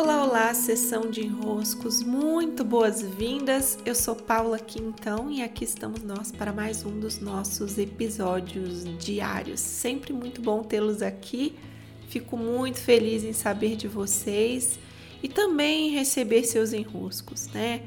Olá, olá, sessão de enroscos, muito boas-vindas. Eu sou Paula Quintão e aqui estamos nós para mais um dos nossos episódios diários. Sempre muito bom tê-los aqui. Fico muito feliz em saber de vocês e também receber seus enroscos, né?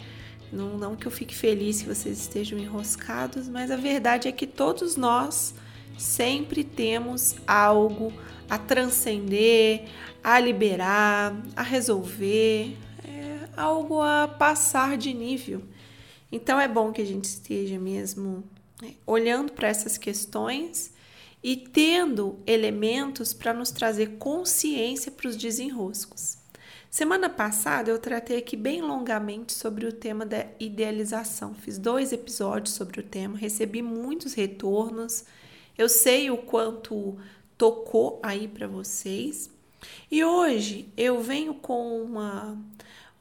Não, não que eu fique feliz que vocês estejam enroscados, mas a verdade é que todos nós sempre temos algo a transcender, a liberar, a resolver, é algo a passar de nível. Então é bom que a gente esteja mesmo né, olhando para essas questões e tendo elementos para nos trazer consciência para os desenroscos. Semana passada eu tratei aqui bem longamente sobre o tema da idealização. Fiz dois episódios sobre o tema, recebi muitos retornos. Eu sei o quanto tocou aí para vocês. E hoje eu venho com uma,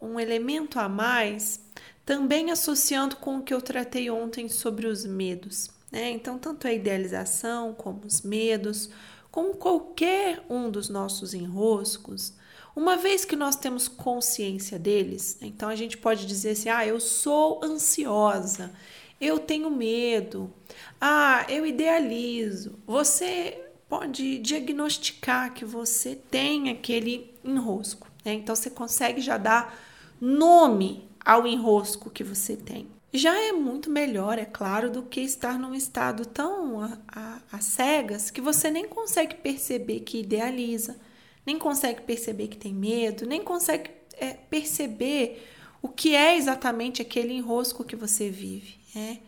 um elemento a mais, também associando com o que eu tratei ontem sobre os medos. Né? Então, tanto a idealização como os medos, como qualquer um dos nossos enroscos, uma vez que nós temos consciência deles, então a gente pode dizer assim: ah, eu sou ansiosa, eu tenho medo, ah, eu idealizo. Você pode diagnosticar que você tem aquele enrosco. Né? Então você consegue já dar nome ao enrosco que você tem. Já é muito melhor, é claro, do que estar num estado tão a, cegas que você nem consegue perceber que idealiza, nem consegue perceber que tem medo, nem consegue é, perceber o que é exatamente aquele enrosco que você vive. Né?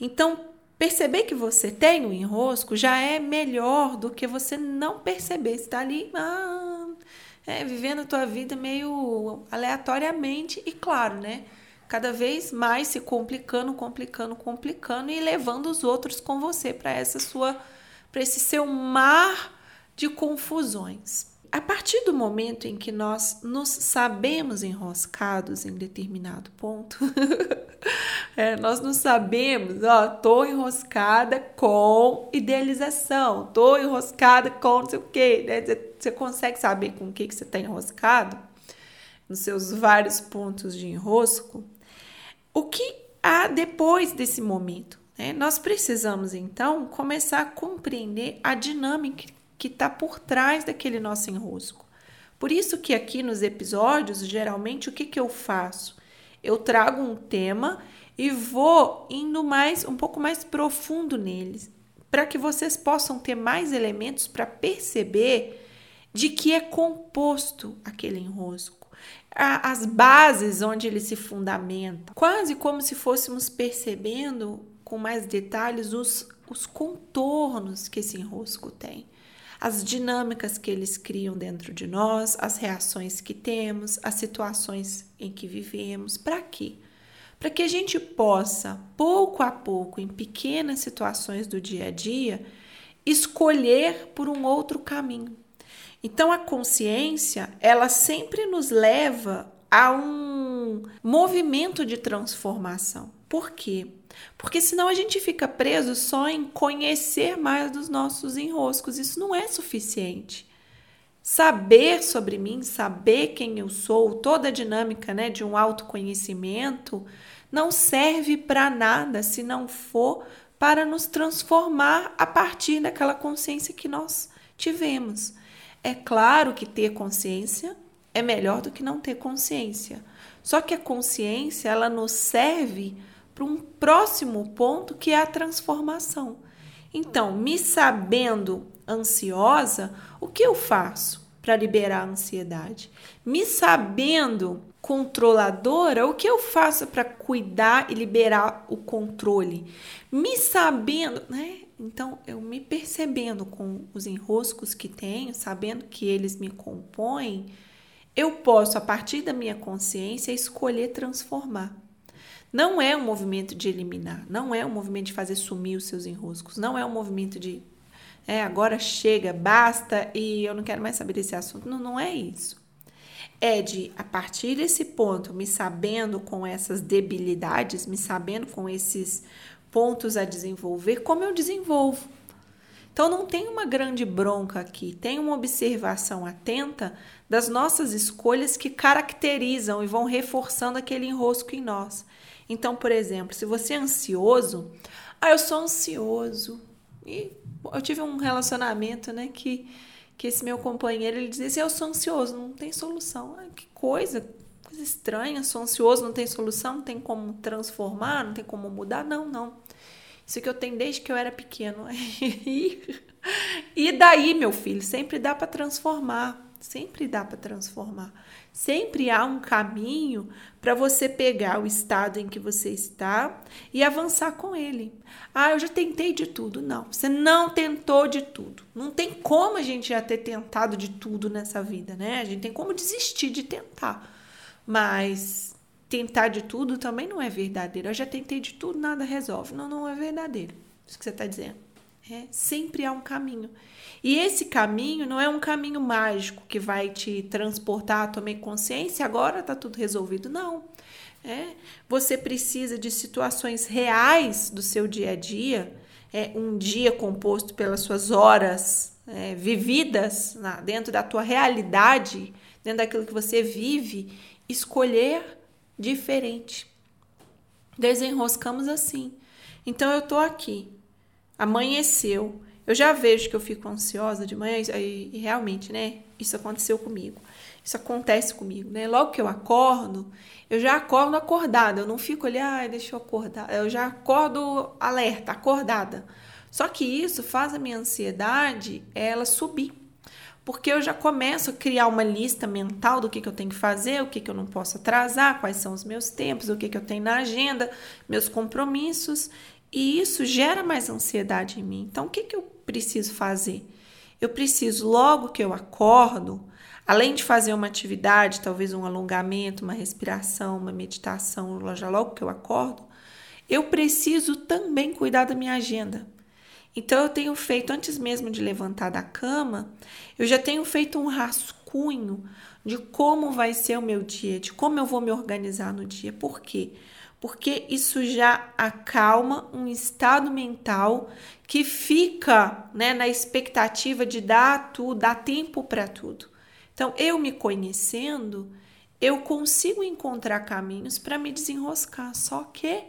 Então, Perceber que você tem um enrosco já é melhor do que você não perceber. Você está ali ah, é, vivendo a tua vida meio aleatoriamente e, claro, né? Cada vez mais se complicando, complicando, complicando e levando os outros com você para essa sua, para esse seu mar de confusões. A partir do momento em que nós nos sabemos enroscados em determinado ponto, é, nós não sabemos, ó, tô enroscada com idealização, tô enroscada com não sei o quê, né? Você consegue saber com o que, que você está enroscado? Nos seus vários pontos de enrosco. O que há depois desse momento? Né? Nós precisamos, então, começar a compreender a dinâmica que está por trás daquele nosso enrosco. Por isso que aqui nos episódios, geralmente, o que, que eu faço? Eu trago um tema e vou indo mais um pouco mais profundo neles, para que vocês possam ter mais elementos para perceber de que é composto aquele enrosco, as bases onde ele se fundamenta, quase como se fôssemos percebendo com mais detalhes os, os contornos que esse enrosco tem as dinâmicas que eles criam dentro de nós, as reações que temos, as situações em que vivemos. Para quê? Para que a gente possa, pouco a pouco, em pequenas situações do dia a dia, escolher por um outro caminho. Então a consciência, ela sempre nos leva a um movimento de transformação. Por quê? Porque senão a gente fica preso só em conhecer mais dos nossos enroscos. Isso não é suficiente. Saber sobre mim, saber quem eu sou, toda a dinâmica né, de um autoconhecimento, não serve para nada se não for para nos transformar a partir daquela consciência que nós tivemos. É claro que ter consciência é melhor do que não ter consciência. Só que a consciência ela nos serve para um próximo ponto que é a transformação. Então, me sabendo ansiosa, o que eu faço para liberar a ansiedade? Me sabendo controladora, o que eu faço para cuidar e liberar o controle? Me sabendo, né? Então, eu me percebendo com os enroscos que tenho, sabendo que eles me compõem, eu posso, a partir da minha consciência, escolher transformar. Não é um movimento de eliminar, não é um movimento de fazer sumir os seus enroscos, não é um movimento de é, agora chega, basta e eu não quero mais saber desse assunto. Não, não é isso. É de, a partir desse ponto, me sabendo com essas debilidades, me sabendo com esses pontos a desenvolver, como eu desenvolvo. Então não tem uma grande bronca aqui, tem uma observação atenta das nossas escolhas que caracterizam e vão reforçando aquele enrosco em nós. Então, por exemplo, se você é ansioso, ah, eu sou ansioso. E eu tive um relacionamento, né, que, que esse meu companheiro, ele dizia assim, eu sou ansioso, não tem solução. Ah, que coisa, coisa estranha, sou ansioso, não tem solução, não tem como transformar, não tem como mudar. Não, não. Isso que eu tenho desde que eu era pequeno. e daí, meu filho, sempre dá para transformar. Sempre dá para transformar. Sempre há um caminho para você pegar o estado em que você está e avançar com ele. Ah, eu já tentei de tudo. Não, você não tentou de tudo. Não tem como a gente já ter tentado de tudo nessa vida, né? A gente tem como desistir de tentar. Mas tentar de tudo também não é verdadeiro. Eu já tentei de tudo, nada resolve. Não, não é verdadeiro. Isso que você está dizendo. É, sempre há um caminho. E esse caminho não é um caminho mágico que vai te transportar, tomei consciência, agora está tudo resolvido. Não. É, você precisa de situações reais do seu dia a dia, é, um dia composto pelas suas horas é, vividas na, dentro da tua realidade, dentro daquilo que você vive, escolher diferente. Desenroscamos assim. Então eu tô aqui, amanheceu, eu já vejo que eu fico ansiosa de manhã e, realmente, né? Isso aconteceu comigo. Isso acontece comigo, né? Logo que eu acordo, eu já acordo acordada. Eu não fico ali, ah, deixa eu acordar. Eu já acordo alerta, acordada. Só que isso faz a minha ansiedade ela subir. Porque eu já começo a criar uma lista mental do que, que eu tenho que fazer, o que, que eu não posso atrasar, quais são os meus tempos, o que, que eu tenho na agenda, meus compromissos. E isso gera mais ansiedade em mim. Então, o que, que eu preciso fazer? Eu preciso, logo que eu acordo, além de fazer uma atividade, talvez um alongamento, uma respiração, uma meditação, já logo que eu acordo, eu preciso também cuidar da minha agenda. Então, eu tenho feito, antes mesmo de levantar da cama, eu já tenho feito um rascunho de como vai ser o meu dia, de como eu vou me organizar no dia. Por quê? Porque isso já acalma um estado mental que fica né, na expectativa de dar tudo, dar tempo para tudo. Então, eu me conhecendo, eu consigo encontrar caminhos para me desenroscar, só que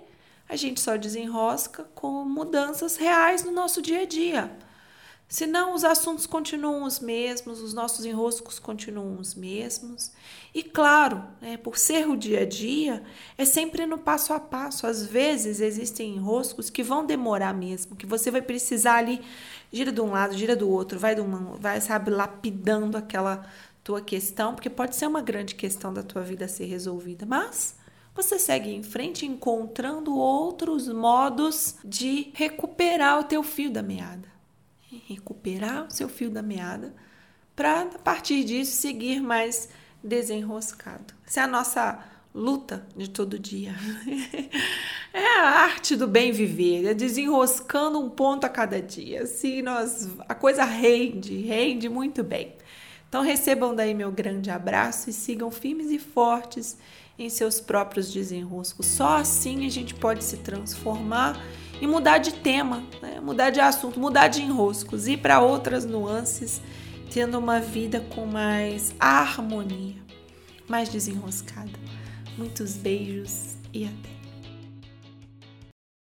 a gente só desenrosca com mudanças reais no nosso dia a dia. Senão, os assuntos continuam os mesmos, os nossos enroscos continuam os mesmos. E claro, né, por ser o dia a dia, é sempre no passo a passo. Às vezes existem enroscos que vão demorar mesmo, que você vai precisar ali, gira de um lado, gira do outro, vai, de uma, vai sabe, lapidando aquela tua questão, porque pode ser uma grande questão da tua vida a ser resolvida, mas você segue em frente encontrando outros modos de recuperar o teu fio da meada recuperar o seu fio da meada para a partir disso seguir mais desenroscado. Essa é a nossa luta de todo dia. é a arte do bem viver, é desenroscando um ponto a cada dia. Assim, nós a coisa rende, rende muito bem. Então recebam daí meu grande abraço e sigam firmes e fortes em seus próprios desenroscos. Só assim a gente pode se transformar e mudar de tema, né? mudar de assunto, mudar de enroscos, ir para outras nuances, tendo uma vida com mais harmonia, mais desenroscada. Muitos beijos e até!